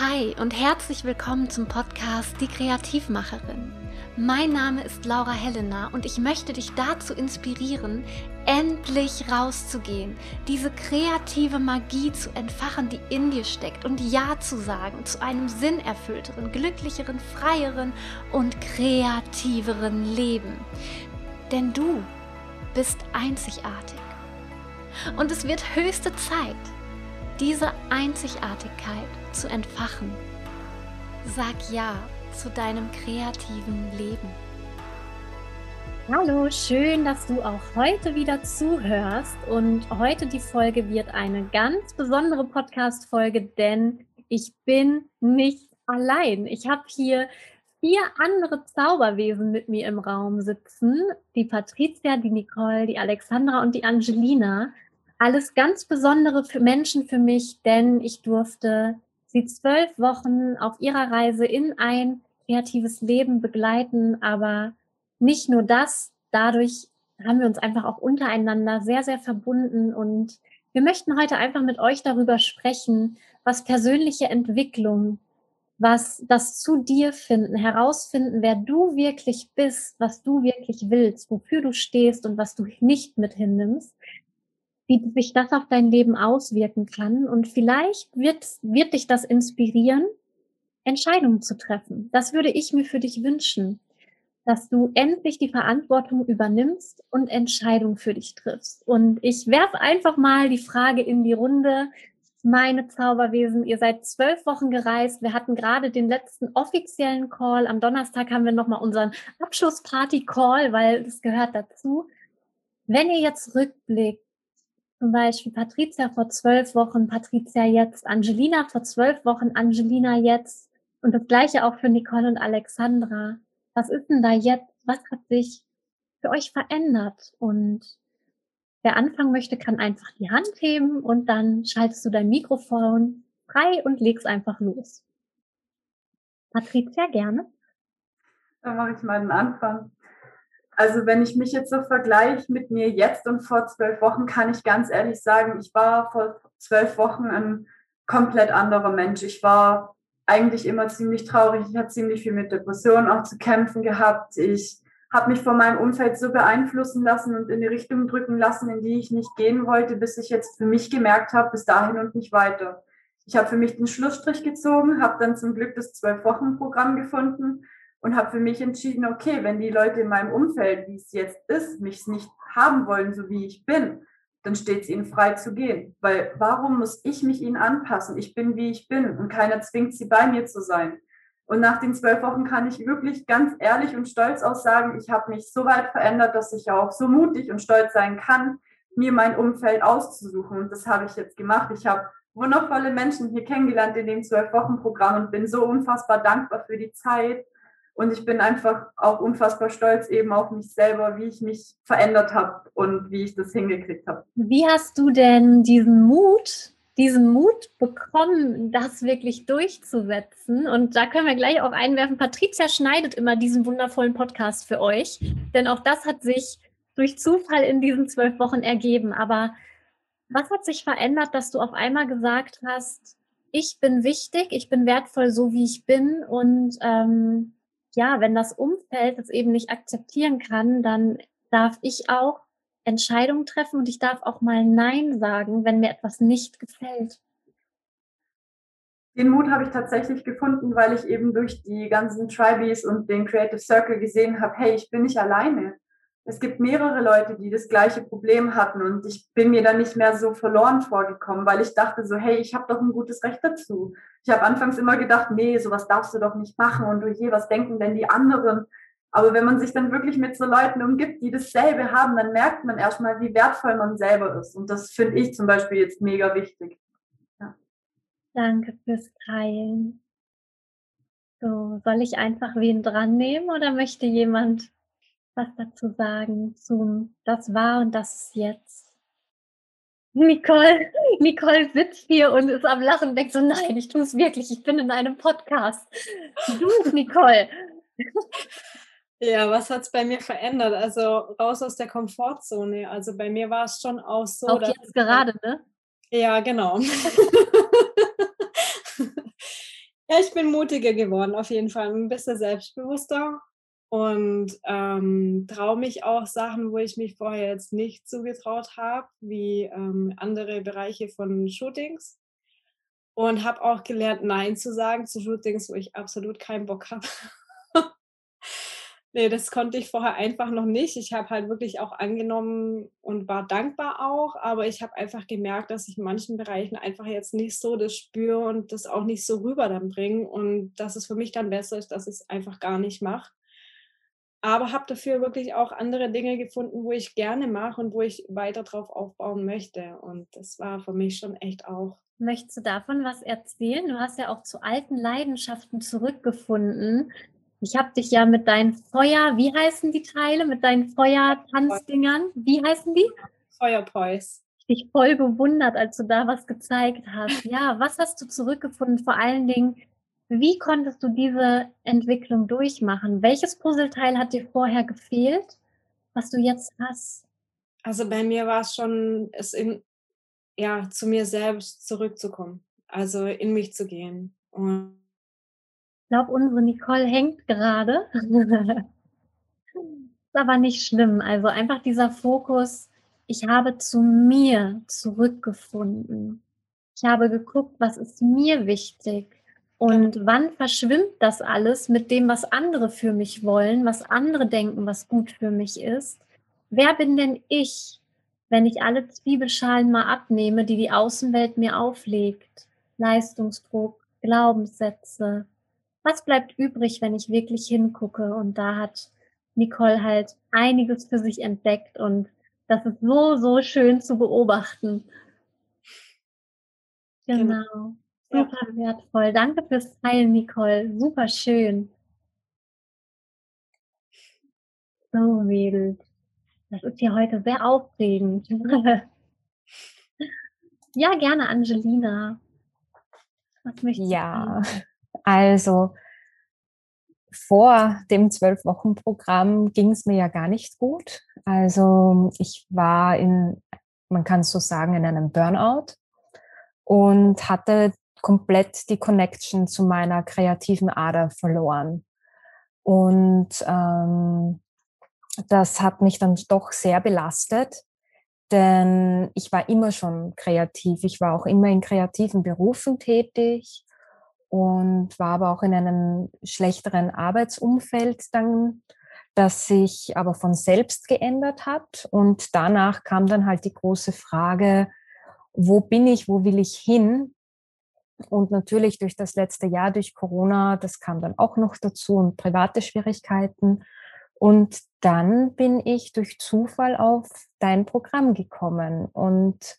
Hi und herzlich willkommen zum Podcast Die Kreativmacherin. Mein Name ist Laura Helena und ich möchte dich dazu inspirieren, endlich rauszugehen, diese kreative Magie zu entfachen, die in dir steckt und Ja zu sagen zu einem sinnerfüllteren, glücklicheren, freieren und kreativeren Leben. Denn du bist einzigartig. Und es wird höchste Zeit, diese Einzigartigkeit zu entfachen. Sag Ja zu deinem kreativen Leben. Hallo, schön, dass du auch heute wieder zuhörst. Und heute die Folge wird eine ganz besondere Podcast-Folge, denn ich bin nicht allein. Ich habe hier vier andere Zauberwesen mit mir im Raum sitzen. Die Patricia, die Nicole, die Alexandra und die Angelina alles ganz besondere für Menschen für mich, denn ich durfte sie zwölf Wochen auf ihrer Reise in ein kreatives Leben begleiten. Aber nicht nur das, dadurch haben wir uns einfach auch untereinander sehr, sehr verbunden. Und wir möchten heute einfach mit euch darüber sprechen, was persönliche Entwicklung, was das zu dir finden, herausfinden, wer du wirklich bist, was du wirklich willst, wofür du stehst und was du nicht mit hinnimmst, wie sich das auf dein Leben auswirken kann. Und vielleicht wird, wird dich das inspirieren, Entscheidungen zu treffen. Das würde ich mir für dich wünschen, dass du endlich die Verantwortung übernimmst und Entscheidungen für dich triffst. Und ich werfe einfach mal die Frage in die Runde. Meine Zauberwesen, ihr seid zwölf Wochen gereist. Wir hatten gerade den letzten offiziellen Call. Am Donnerstag haben wir nochmal unseren Abschlussparty-Call, weil das gehört dazu. Wenn ihr jetzt rückblickt, zum Beispiel Patricia vor zwölf Wochen, Patricia jetzt, Angelina vor zwölf Wochen, Angelina jetzt und das gleiche auch für Nicole und Alexandra. Was ist denn da jetzt? Was hat sich für euch verändert? Und wer anfangen möchte, kann einfach die Hand heben und dann schaltest du dein Mikrofon frei und legst einfach los. Patricia, gerne. Dann mache ich mal den Anfang. Also wenn ich mich jetzt so vergleiche mit mir jetzt und vor zwölf Wochen, kann ich ganz ehrlich sagen, ich war vor zwölf Wochen ein komplett anderer Mensch. Ich war eigentlich immer ziemlich traurig. Ich habe ziemlich viel mit Depressionen auch zu kämpfen gehabt. Ich habe mich von meinem Umfeld so beeinflussen lassen und in die Richtung drücken lassen, in die ich nicht gehen wollte, bis ich jetzt für mich gemerkt habe, bis dahin und nicht weiter. Ich habe für mich den Schlussstrich gezogen, habe dann zum Glück das Zwölf-Wochen-Programm gefunden und habe für mich entschieden, okay, wenn die Leute in meinem Umfeld, wie es jetzt ist, mich nicht haben wollen, so wie ich bin, dann steht es ihnen frei zu gehen. Weil warum muss ich mich ihnen anpassen? Ich bin, wie ich bin und keiner zwingt sie bei mir zu sein. Und nach den zwölf Wochen kann ich wirklich ganz ehrlich und stolz auch sagen, ich habe mich so weit verändert, dass ich auch so mutig und stolz sein kann, mir mein Umfeld auszusuchen. Und das habe ich jetzt gemacht. Ich habe wundervolle Menschen hier kennengelernt in dem zwölf Wochen Programm und bin so unfassbar dankbar für die Zeit und ich bin einfach auch unfassbar stolz eben auf mich selber, wie ich mich verändert habe und wie ich das hingekriegt habe. Wie hast du denn diesen Mut, diesen Mut bekommen, das wirklich durchzusetzen? Und da können wir gleich auch einwerfen. Patricia schneidet immer diesen wundervollen Podcast für euch, denn auch das hat sich durch Zufall in diesen zwölf Wochen ergeben. Aber was hat sich verändert, dass du auf einmal gesagt hast, ich bin wichtig, ich bin wertvoll, so wie ich bin und ähm, ja, wenn das Umfeld das eben nicht akzeptieren kann, dann darf ich auch Entscheidungen treffen und ich darf auch mal Nein sagen, wenn mir etwas nicht gefällt. Den Mut habe ich tatsächlich gefunden, weil ich eben durch die ganzen Tribes und den Creative Circle gesehen habe, hey, ich bin nicht alleine es gibt mehrere Leute, die das gleiche Problem hatten und ich bin mir dann nicht mehr so verloren vorgekommen, weil ich dachte so, hey, ich habe doch ein gutes Recht dazu. Ich habe anfangs immer gedacht, nee, sowas darfst du doch nicht machen und du je, was denken denn die anderen? Aber wenn man sich dann wirklich mit so Leuten umgibt, die dasselbe haben, dann merkt man erstmal, wie wertvoll man selber ist. Und das finde ich zum Beispiel jetzt mega wichtig. Ja. Danke fürs Teilen. So, soll ich einfach wen dran nehmen oder möchte jemand was dazu sagen zum Das war und das ist jetzt? Nicole, Nicole sitzt hier und ist am Lachen und denkt so, nein, ich tue es wirklich, ich bin in einem Podcast. Du, Nicole. Ja, was hat es bei mir verändert? Also raus aus der Komfortzone. Also bei mir war es schon auch so. Auch jetzt gerade, ne? Ja, genau. Ja, ich bin mutiger geworden, auf jeden Fall. Ein bisschen selbstbewusster und ähm, traue mich auch Sachen, wo ich mich vorher jetzt nicht zugetraut habe, wie ähm, andere Bereiche von Shootings. Und habe auch gelernt, Nein zu sagen zu Shootings, wo ich absolut keinen Bock habe. nee, das konnte ich vorher einfach noch nicht. Ich habe halt wirklich auch angenommen und war dankbar auch, aber ich habe einfach gemerkt, dass ich in manchen Bereichen einfach jetzt nicht so das spüre und das auch nicht so rüber dann bringe und dass es für mich dann besser ist, dass ich es einfach gar nicht mache aber habe dafür wirklich auch andere Dinge gefunden, wo ich gerne mache und wo ich weiter drauf aufbauen möchte. Und das war für mich schon echt auch. Möchtest du davon was erzählen? Du hast ja auch zu alten Leidenschaften zurückgefunden. Ich habe dich ja mit deinen Feuer, wie heißen die Teile, mit deinen Feuertanzdingern, wie heißen die? Feuerpois. Ich dich voll bewundert, als du da was gezeigt hast. Ja, was hast du zurückgefunden? Vor allen Dingen, wie konntest du diese Entwicklung durchmachen? Welches Puzzleteil hat dir vorher gefehlt, was du jetzt hast? Also bei mir war es schon, es in, ja, zu mir selbst zurückzukommen, also in mich zu gehen. Und ich glaube, unsere Nicole hängt gerade. ist aber nicht schlimm. Also einfach dieser Fokus, ich habe zu mir zurückgefunden. Ich habe geguckt, was ist mir wichtig und wann verschwimmt das alles mit dem, was andere für mich wollen, was andere denken, was gut für mich ist? Wer bin denn ich, wenn ich alle Zwiebelschalen mal abnehme, die die Außenwelt mir auflegt? Leistungsdruck, Glaubenssätze. Was bleibt übrig, wenn ich wirklich hingucke? Und da hat Nicole halt einiges für sich entdeckt und das ist so, so schön zu beobachten. Genau. Super ja. wertvoll. Danke fürs Teilen, Nicole. Super schön. So, Mädels. Das ist hier heute sehr aufregend. ja, gerne, Angelina. Was möchtest ja, also vor dem Zwölf-Wochen-Programm ging es mir ja gar nicht gut. Also ich war in, man kann es so sagen, in einem Burnout und hatte komplett die Connection zu meiner kreativen Ader verloren. Und ähm, das hat mich dann doch sehr belastet, denn ich war immer schon kreativ. Ich war auch immer in kreativen Berufen tätig und war aber auch in einem schlechteren Arbeitsumfeld dann, das sich aber von selbst geändert hat. Und danach kam dann halt die große Frage, wo bin ich, wo will ich hin? Und natürlich durch das letzte Jahr, durch Corona, das kam dann auch noch dazu und private Schwierigkeiten. Und dann bin ich durch Zufall auf dein Programm gekommen. Und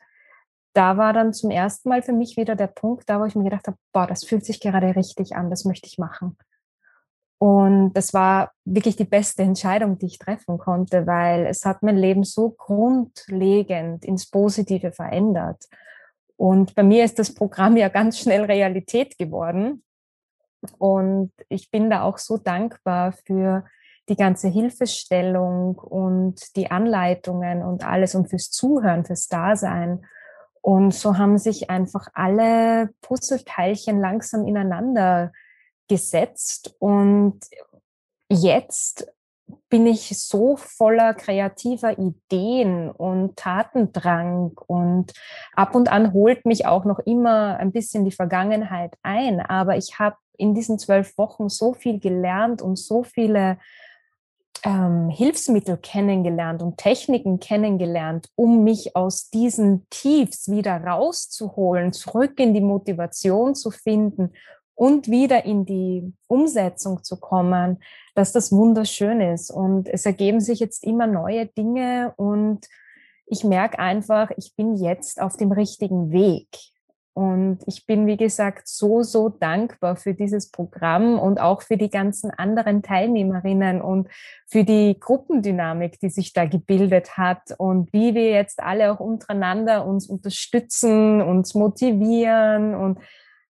da war dann zum ersten Mal für mich wieder der Punkt, da wo ich mir gedacht habe, boah, das fühlt sich gerade richtig an, das möchte ich machen. Und das war wirklich die beste Entscheidung, die ich treffen konnte, weil es hat mein Leben so grundlegend ins Positive verändert. Und bei mir ist das Programm ja ganz schnell Realität geworden. Und ich bin da auch so dankbar für die ganze Hilfestellung und die Anleitungen und alles und fürs Zuhören, fürs Dasein. Und so haben sich einfach alle Puzzleteilchen langsam ineinander gesetzt. Und jetzt bin ich so voller kreativer Ideen und Tatendrang und ab und an holt mich auch noch immer ein bisschen die Vergangenheit ein. Aber ich habe in diesen zwölf Wochen so viel gelernt und so viele ähm, Hilfsmittel kennengelernt und Techniken kennengelernt, um mich aus diesen Tiefs wieder rauszuholen, zurück in die Motivation zu finden und wieder in die Umsetzung zu kommen, dass das wunderschön ist. Und es ergeben sich jetzt immer neue Dinge und ich merke einfach, ich bin jetzt auf dem richtigen Weg. Und ich bin, wie gesagt, so, so dankbar für dieses Programm und auch für die ganzen anderen Teilnehmerinnen und für die Gruppendynamik, die sich da gebildet hat und wie wir jetzt alle auch untereinander uns unterstützen, uns motivieren und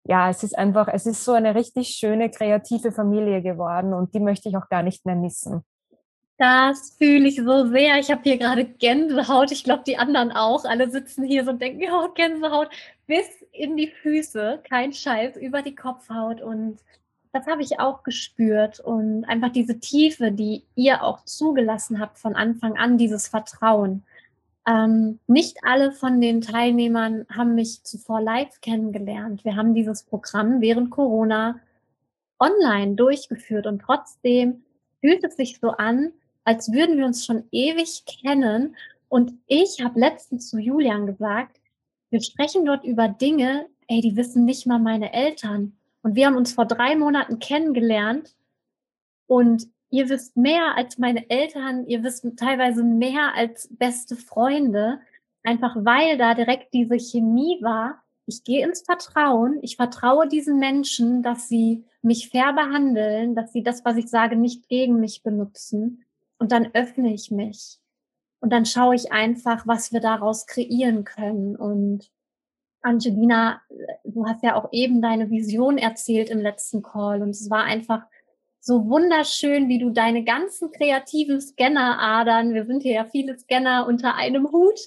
ja, es ist einfach, es ist so eine richtig schöne, kreative Familie geworden und die möchte ich auch gar nicht mehr missen. Das fühle ich so sehr. Ich habe hier gerade Gänsehaut. Ich glaube, die anderen auch. Alle sitzen hier so und denken, ja, Gänsehaut. Bis in die Füße, kein Scheiß, über die Kopfhaut und das habe ich auch gespürt und einfach diese Tiefe, die ihr auch zugelassen habt von Anfang an, dieses Vertrauen. Ähm, nicht alle von den Teilnehmern haben mich zuvor live kennengelernt. Wir haben dieses Programm während Corona online durchgeführt und trotzdem fühlt es sich so an, als würden wir uns schon ewig kennen. Und ich habe letztens zu Julian gesagt, wir sprechen dort über Dinge, ey, die wissen nicht mal meine Eltern. Und wir haben uns vor drei Monaten kennengelernt und ihr wisst mehr als meine Eltern, ihr wisst teilweise mehr als beste Freunde, einfach weil da direkt diese Chemie war. Ich gehe ins Vertrauen, ich vertraue diesen Menschen, dass sie mich fair behandeln, dass sie das, was ich sage, nicht gegen mich benutzen. Und dann öffne ich mich. Und dann schaue ich einfach, was wir daraus kreieren können. Und Angelina, du hast ja auch eben deine Vision erzählt im letzten Call und es war einfach so wunderschön, wie du deine ganzen kreativen Scanneradern, wir sind hier ja viele Scanner unter einem Hut,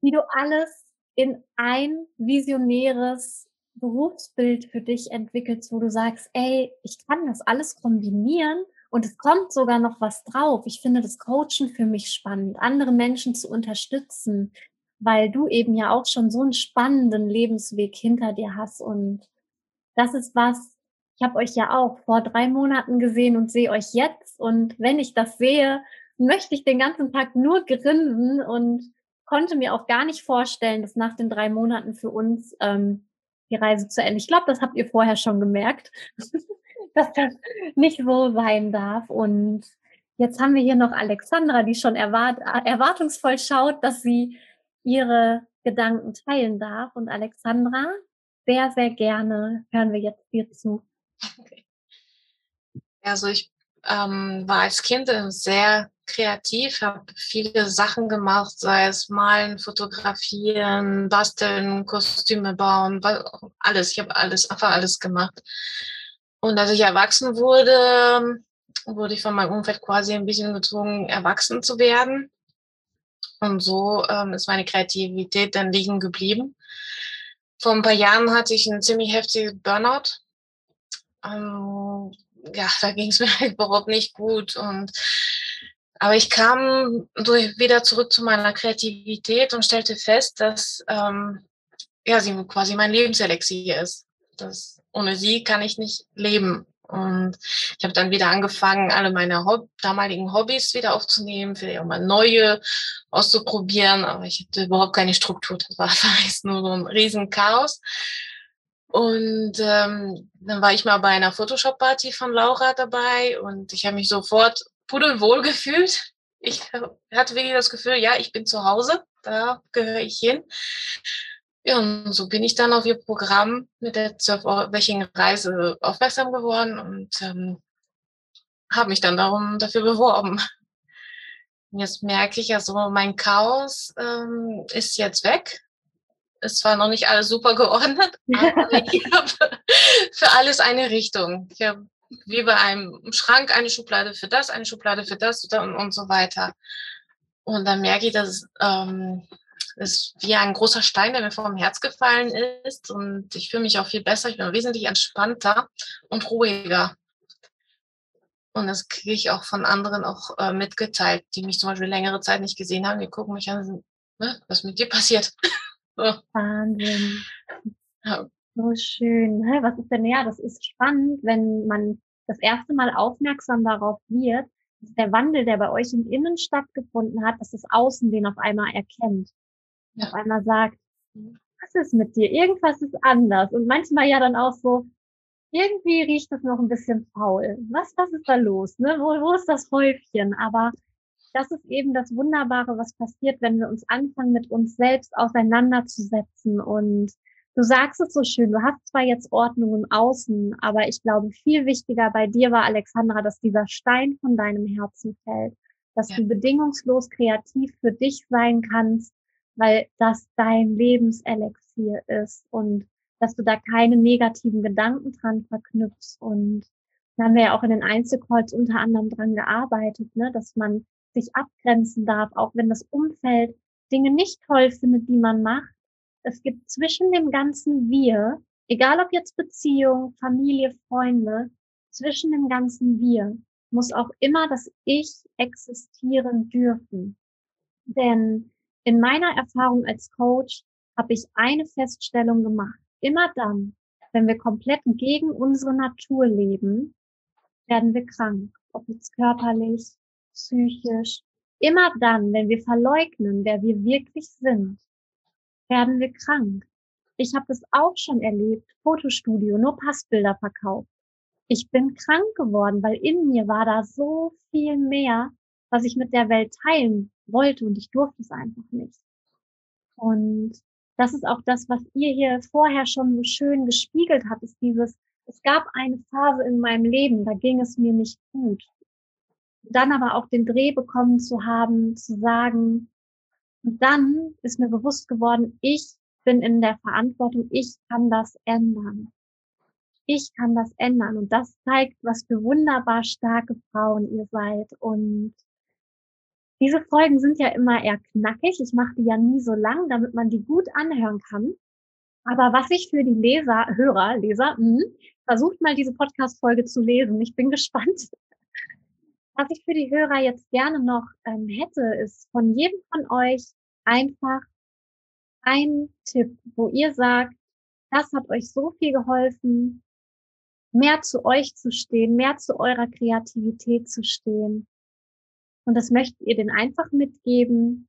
wie du alles in ein visionäres Berufsbild für dich entwickelst, wo du sagst, ey, ich kann das alles kombinieren und es kommt sogar noch was drauf. Ich finde das Coachen für mich spannend, andere Menschen zu unterstützen, weil du eben ja auch schon so einen spannenden Lebensweg hinter dir hast. Und das ist was, ich habe euch ja auch vor drei Monaten gesehen und sehe euch jetzt. Und wenn ich das sehe, möchte ich den ganzen Tag nur grinsen und konnte mir auch gar nicht vorstellen, dass nach den drei Monaten für uns ähm, die Reise zu Ende. Ich glaube, das habt ihr vorher schon gemerkt, dass das nicht so sein darf. Und jetzt haben wir hier noch Alexandra, die schon erwart erwartungsvoll schaut, dass sie ihre Gedanken teilen darf. Und Alexandra, sehr, sehr gerne hören wir jetzt dir zu. Okay. Also ich ähm, war als Kind sehr kreativ, habe viele Sachen gemacht, sei es malen, fotografieren, basteln, Kostüme bauen, alles. Ich habe alles, einfach alles gemacht. Und als ich erwachsen wurde, wurde ich von meinem Umfeld quasi ein bisschen gezwungen, erwachsen zu werden. Und so ähm, ist meine Kreativität dann liegen geblieben. Vor ein paar Jahren hatte ich einen ziemlich heftigen Burnout. Ähm, ja, da ging es mir überhaupt nicht gut. Und aber ich kam durch, wieder zurück zu meiner Kreativität und stellte fest, dass ähm, ja, sie quasi mein Lebenselixier ist. Das, ohne sie kann ich nicht leben. Und ich habe dann wieder angefangen, alle meine Hob damaligen Hobbys wieder aufzunehmen, vielleicht auch mal neue auszuprobieren. Aber ich hatte überhaupt keine Struktur. Das war alles nur so ein Riesenchaos. Und ähm, dann war ich mal bei einer Photoshop-Party von Laura dabei und ich habe mich sofort pudelwohl gefühlt. Ich hatte wirklich das Gefühl, ja, ich bin zu Hause, da gehöre ich hin. Ja, und so bin ich dann auf ihr Programm mit der zwölfwöchigen Reise aufmerksam geworden und ähm, habe mich dann darum dafür beworben. Und jetzt merke ich also, mein Chaos ähm, ist jetzt weg. Ist zwar noch nicht alles super geordnet, aber ich habe für alles eine Richtung. Ich habe wie bei einem Schrank eine Schublade für das, eine Schublade für das und, und so weiter. Und dann merke ich, dass ähm, ist wie ein großer Stein, der mir vom Herz gefallen ist. Und ich fühle mich auch viel besser. Ich bin wesentlich entspannter und ruhiger. Und das kriege ich auch von anderen auch äh, mitgeteilt, die mich zum Beispiel längere Zeit nicht gesehen haben. Die gucken mich an was mit dir passiert? Wahnsinn. Ja. So schön. Was ist denn, ja, das ist spannend, wenn man das erste Mal aufmerksam darauf wird, dass der Wandel, der bei euch im Innen stattgefunden hat, dass das Außen den auf einmal erkennt auf einmal sagt, was ist mit dir? Irgendwas ist anders. Und manchmal ja dann auch so, irgendwie riecht es noch ein bisschen faul. Was, was ist da los? Ne? Wo, wo ist das Häufchen? Aber das ist eben das Wunderbare, was passiert, wenn wir uns anfangen, mit uns selbst auseinanderzusetzen. Und du sagst es so schön, du hast zwar jetzt Ordnung im Außen, aber ich glaube, viel wichtiger bei dir war, Alexandra, dass dieser Stein von deinem Herzen fällt, dass ja. du bedingungslos kreativ für dich sein kannst, weil das dein Lebenselixier ist und dass du da keine negativen Gedanken dran verknüpfst. Und da haben wir ja auch in den Einzelcalls unter anderem dran gearbeitet, ne, dass man sich abgrenzen darf, auch wenn das Umfeld Dinge nicht toll findet, die man macht, es gibt zwischen dem ganzen Wir, egal ob jetzt Beziehung, Familie, Freunde, zwischen dem ganzen Wir muss auch immer das Ich existieren dürfen. Denn in meiner Erfahrung als Coach habe ich eine Feststellung gemacht. Immer dann, wenn wir komplett gegen unsere Natur leben, werden wir krank. Ob jetzt körperlich, psychisch. Immer dann, wenn wir verleugnen, wer wir wirklich sind, werden wir krank. Ich habe das auch schon erlebt. Fotostudio, nur Passbilder verkauft. Ich bin krank geworden, weil in mir war da so viel mehr, was ich mit der Welt teilen wollte und ich durfte es einfach nicht. Und das ist auch das, was ihr hier vorher schon so schön gespiegelt habt, ist dieses, es gab eine Phase in meinem Leben, da ging es mir nicht gut. Dann aber auch den Dreh bekommen zu haben, zu sagen, und dann ist mir bewusst geworden, ich bin in der Verantwortung, ich kann das ändern. Ich kann das ändern. Und das zeigt, was für wunderbar starke Frauen ihr seid. Und diese Folgen sind ja immer eher knackig. Ich mache die ja nie so lang, damit man die gut anhören kann. Aber was ich für die Leser, Hörer, Leser, mh, versucht mal diese Podcast-Folge zu lesen. Ich bin gespannt. Was ich für die Hörer jetzt gerne noch ähm, hätte, ist von jedem von euch einfach ein Tipp, wo ihr sagt, das hat euch so viel geholfen, mehr zu euch zu stehen, mehr zu eurer Kreativität zu stehen. Und das möchtet ihr den einfach mitgeben,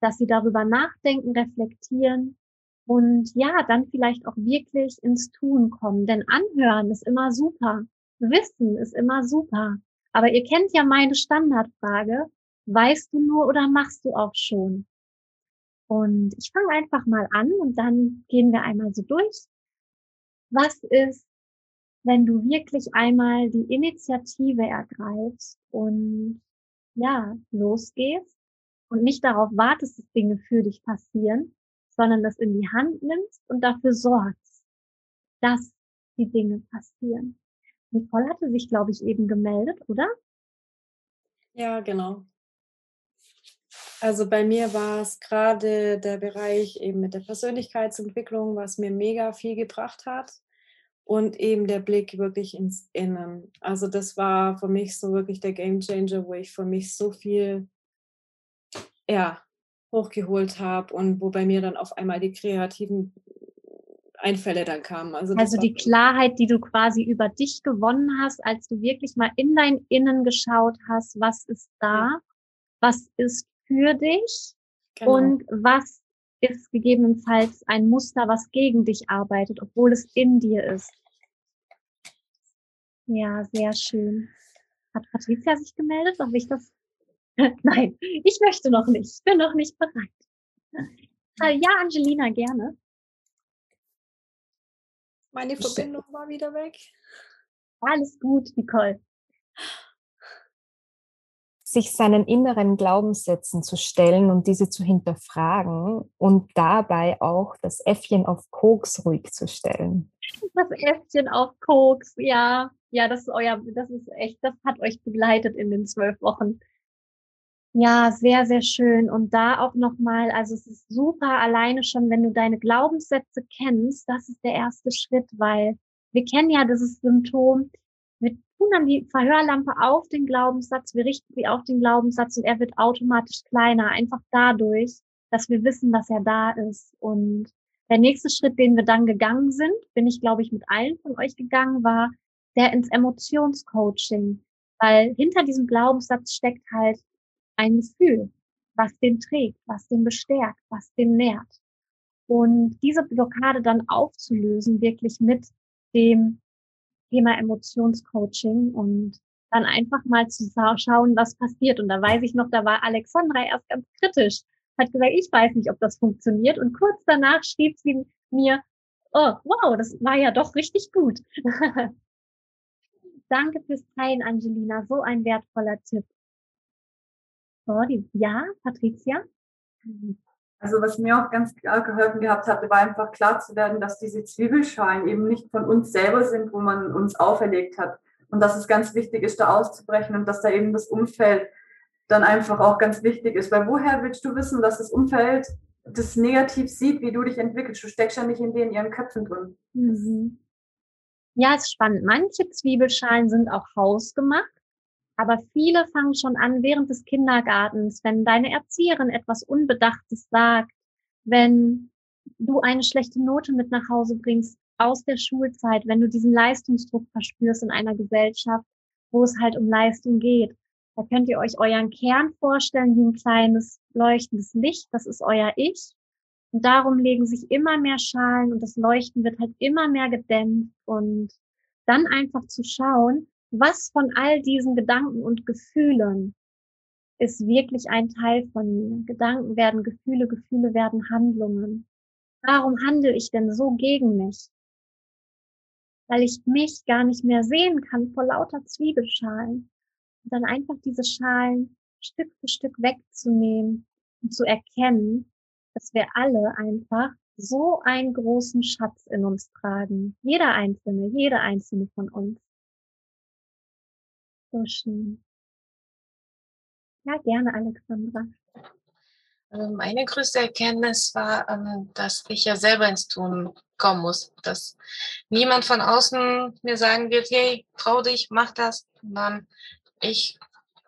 dass sie darüber nachdenken, reflektieren und ja, dann vielleicht auch wirklich ins Tun kommen. Denn anhören ist immer super. Wissen ist immer super. Aber ihr kennt ja meine Standardfrage. Weißt du nur oder machst du auch schon? Und ich fange einfach mal an und dann gehen wir einmal so durch. Was ist, wenn du wirklich einmal die Initiative ergreifst und ja, losgehst und nicht darauf wartest, dass Dinge für dich passieren, sondern das in die Hand nimmst und dafür sorgst, dass die Dinge passieren. Nicole hatte sich, glaube ich, eben gemeldet, oder? Ja, genau. Also bei mir war es gerade der Bereich eben mit der Persönlichkeitsentwicklung, was mir mega viel gebracht hat und eben der Blick wirklich ins Innen. Also das war für mich so wirklich der Game Changer, wo ich für mich so viel ja, hochgeholt habe und wo bei mir dann auf einmal die kreativen Einfälle dann kamen. Also, also die Klarheit, die du quasi über dich gewonnen hast, als du wirklich mal in dein Innen geschaut hast, was ist da, was ist für dich genau. und was ist gegebenenfalls ein Muster, was gegen dich arbeitet, obwohl es in dir ist. Ja, sehr schön. Hat Patricia sich gemeldet? Darf ich das? Nein, ich möchte noch nicht. Ich bin noch nicht bereit. Äh, ja, Angelina, gerne. Meine Verbindung war wieder weg. Alles gut, Nicole. Sich seinen inneren Glaubenssätzen zu stellen und diese zu hinterfragen und dabei auch das Äffchen auf Koks ruhig zu stellen. Das Äffchen auf Koks, ja. Ja, das ist euer, das ist echt, das hat euch begleitet in den zwölf Wochen. Ja, sehr, sehr schön. Und da auch nochmal, also es ist super alleine schon, wenn du deine Glaubenssätze kennst, das ist der erste Schritt, weil wir kennen ja dieses Symptom, wir tun dann die Verhörlampe auf den Glaubenssatz, wir richten sie auf den Glaubenssatz und er wird automatisch kleiner, einfach dadurch, dass wir wissen, dass er da ist. Und der nächste Schritt, den wir dann gegangen sind, bin ich, glaube ich, mit allen von euch gegangen, war, der ins Emotionscoaching. Weil hinter diesem Glaubenssatz steckt halt ein Gefühl, was den trägt, was den bestärkt, was den nährt. Und diese Blockade dann aufzulösen, wirklich mit dem Thema Emotionscoaching und dann einfach mal zu schauen, was passiert. Und da weiß ich noch, da war Alexandra erst ganz kritisch, hat gesagt, ich weiß nicht, ob das funktioniert. Und kurz danach schrieb sie mir, oh, wow, das war ja doch richtig gut. Danke fürs Teilen, Angelina. So ein wertvoller Tipp. So, die, ja, Patricia? Also was mir auch ganz klar geholfen gehabt hatte, war einfach klar zu werden, dass diese Zwiebelschalen eben nicht von uns selber sind, wo man uns auferlegt hat. Und dass es ganz wichtig ist, da auszubrechen und dass da eben das Umfeld dann einfach auch ganz wichtig ist. Weil woher willst du wissen, dass das Umfeld das negativ sieht, wie du dich entwickelst. Du steckst ja nicht in denen ihren Köpfen drin. Mhm. Ja, ist spannend. Manche Zwiebelschalen sind auch hausgemacht, aber viele fangen schon an während des Kindergartens, wenn deine Erzieherin etwas Unbedachtes sagt, wenn du eine schlechte Note mit nach Hause bringst aus der Schulzeit, wenn du diesen Leistungsdruck verspürst in einer Gesellschaft, wo es halt um Leistung geht. Da könnt ihr euch euren Kern vorstellen wie ein kleines leuchtendes Licht. Das ist euer Ich. Und darum legen sich immer mehr Schalen und das Leuchten wird halt immer mehr gedämmt und dann einfach zu schauen, was von all diesen Gedanken und Gefühlen ist wirklich ein Teil von mir. Gedanken werden Gefühle, Gefühle werden Handlungen. Warum handle ich denn so gegen mich? Weil ich mich gar nicht mehr sehen kann vor lauter Zwiebelschalen. Und dann einfach diese Schalen Stück für Stück wegzunehmen und zu erkennen, dass wir alle einfach so einen großen Schatz in uns tragen. Jeder einzelne, jede einzelne von uns. So schön. Ja, gerne, Alexandra. Also meine größte Erkenntnis war, ähm, dass ich ja selber ins Tun kommen muss. Dass niemand von außen mir sagen wird, hey, trau dich, mach das. sondern ich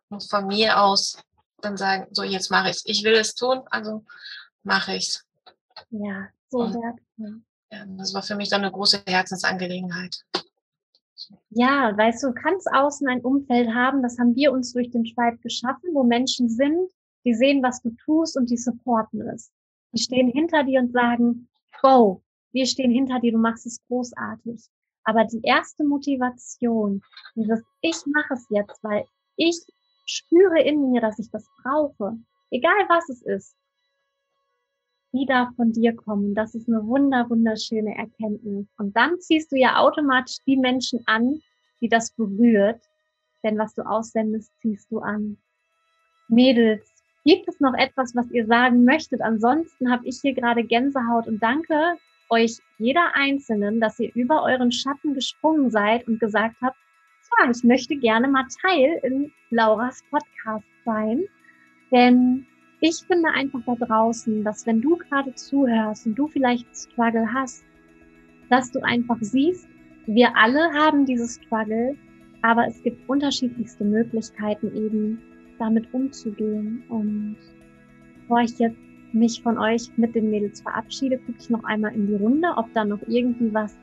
muss von mir aus dann sagen, so jetzt mache ich es. Ich will es tun, also mache ich es. Ja, so wertvoll. Ja, das war für mich dann eine große Herzensangelegenheit. Ja, weißt du, du kannst außen ein Umfeld haben, das haben wir uns durch den Schweib geschaffen, wo Menschen sind, die sehen, was du tust und die supporten es. Die stehen hinter dir und sagen, go, wir stehen hinter dir, du machst es großartig. Aber die erste Motivation, dieses Ich mache es jetzt, weil ich spüre in mir, dass ich das brauche, egal was es ist, die darf von dir kommen. Das ist eine wunder, wunderschöne Erkenntnis. Und dann ziehst du ja automatisch die Menschen an, die das berührt. Denn was du aussendest, ziehst du an. Mädels, gibt es noch etwas, was ihr sagen möchtet? Ansonsten habe ich hier gerade Gänsehaut und danke euch jeder Einzelnen, dass ihr über euren Schatten gesprungen seid und gesagt habt, ja, ich möchte gerne mal Teil in Lauras Podcast sein. Denn ich finde einfach da draußen, dass wenn du gerade zuhörst und du vielleicht Struggle hast, dass du einfach siehst, wir alle haben dieses Struggle, aber es gibt unterschiedlichste Möglichkeiten eben damit umzugehen. Und bevor ich jetzt mich von euch mit den Mädels verabschiede, gucke ich noch einmal in die Runde, ob da noch irgendwie was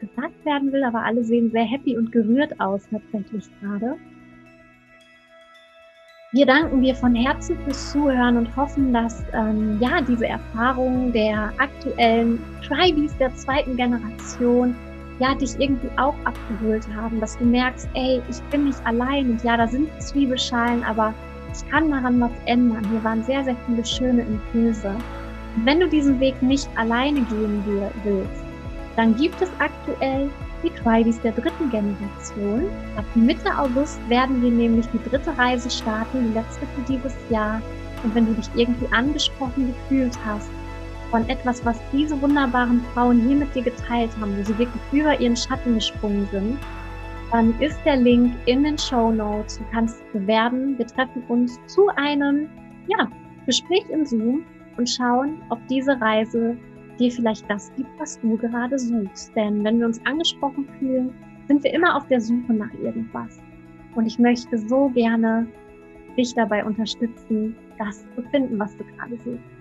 gesagt werden will, aber alle sehen sehr happy und gerührt aus tatsächlich gerade. Wir danken dir von Herzen fürs Zuhören und hoffen, dass ähm, ja diese Erfahrungen der aktuellen Tribes der zweiten Generation ja dich irgendwie auch abgeholt haben, dass du merkst, ey, ich bin nicht allein und ja, da sind Zwiebelschalen, aber ich kann daran was ändern. Hier waren sehr, sehr viele schöne Impulse. Und wenn du diesen Weg nicht alleine gehen willst, dann gibt es aktuell die Tribes der dritten Generation. Ab Mitte August werden wir nämlich die dritte Reise starten, die letzte für dieses Jahr. Und wenn du dich irgendwie angesprochen gefühlt hast von etwas, was diese wunderbaren Frauen hier mit dir geteilt haben, wo sie wirklich über ihren Schatten gesprungen sind, dann ist der Link in den Show Notes. Du kannst bewerben. Wir treffen uns zu einem ja, Gespräch im Zoom und schauen, ob diese Reise dir vielleicht das gibt, was du gerade suchst. Denn wenn wir uns angesprochen fühlen, sind wir immer auf der Suche nach irgendwas. Und ich möchte so gerne dich dabei unterstützen, das zu finden, was du gerade suchst.